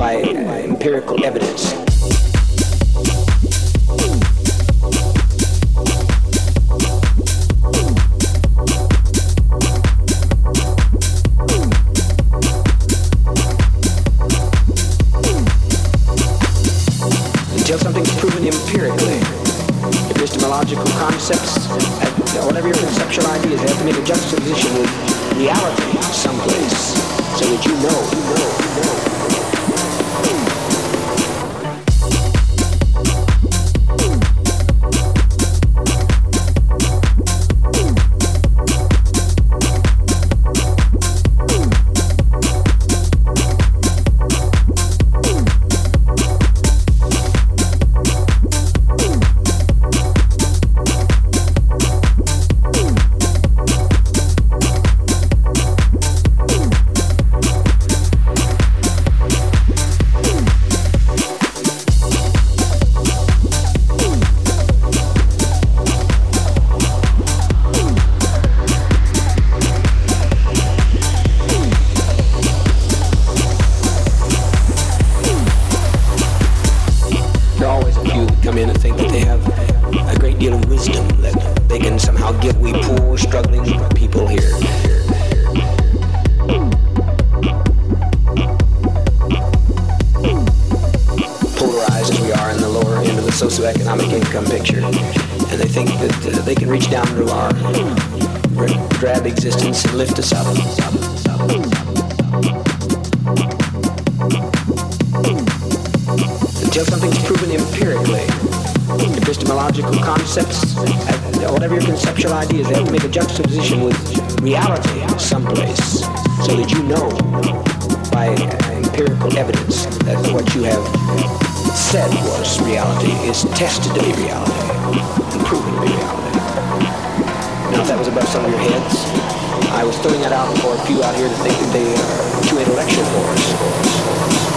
by uh, empirical evidence. theoretical ideas. that you make a juxtaposition with reality someplace so that you know by empirical evidence that what you have said was reality is tested to be reality and proven to be reality. Now, if that was above some of your heads, I was throwing that out for a few out here to think that they are too intellectual for us.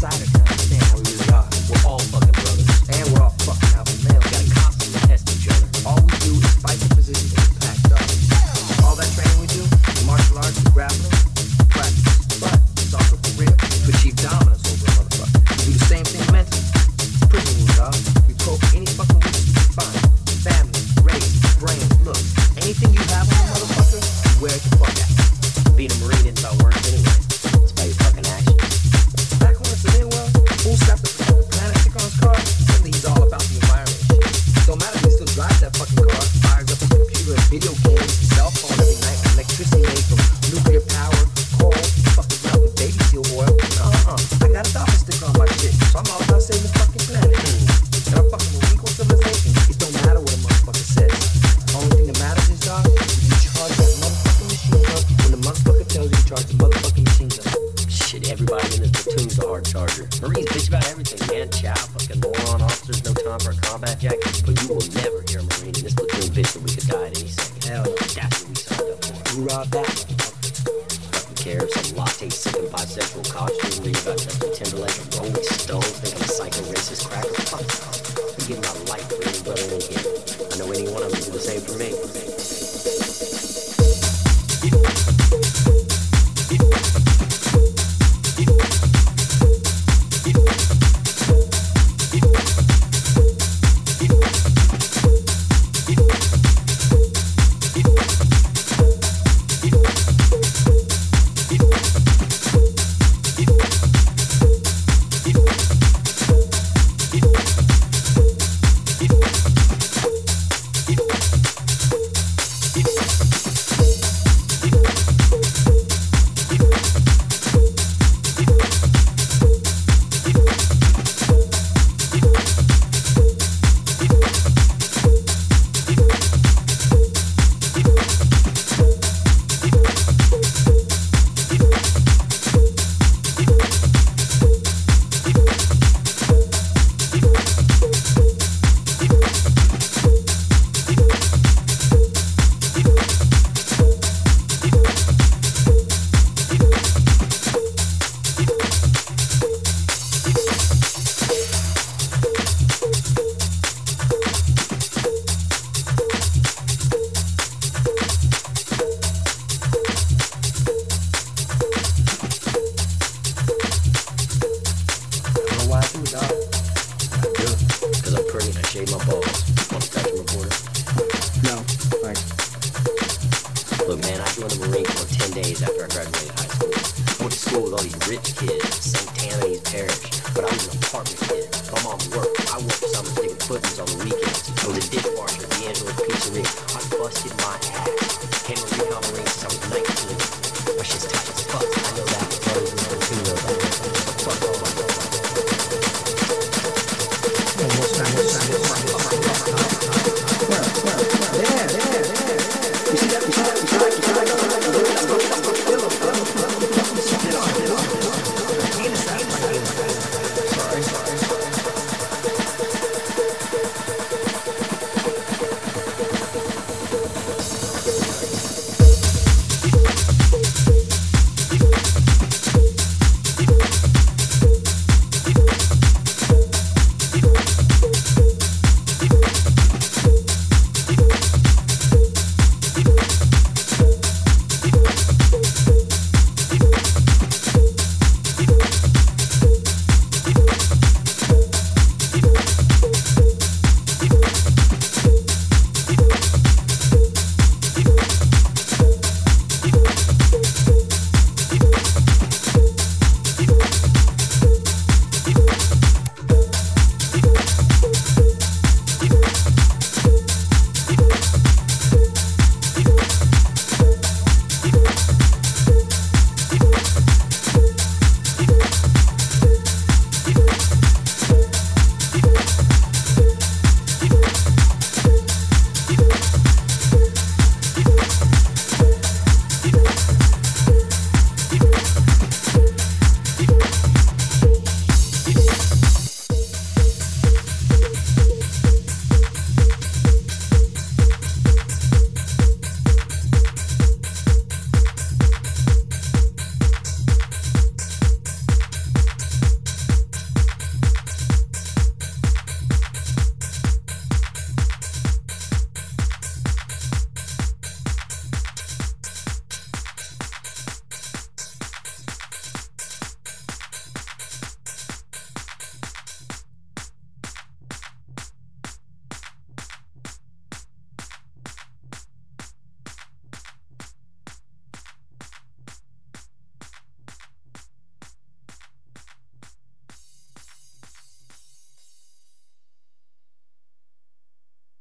Look,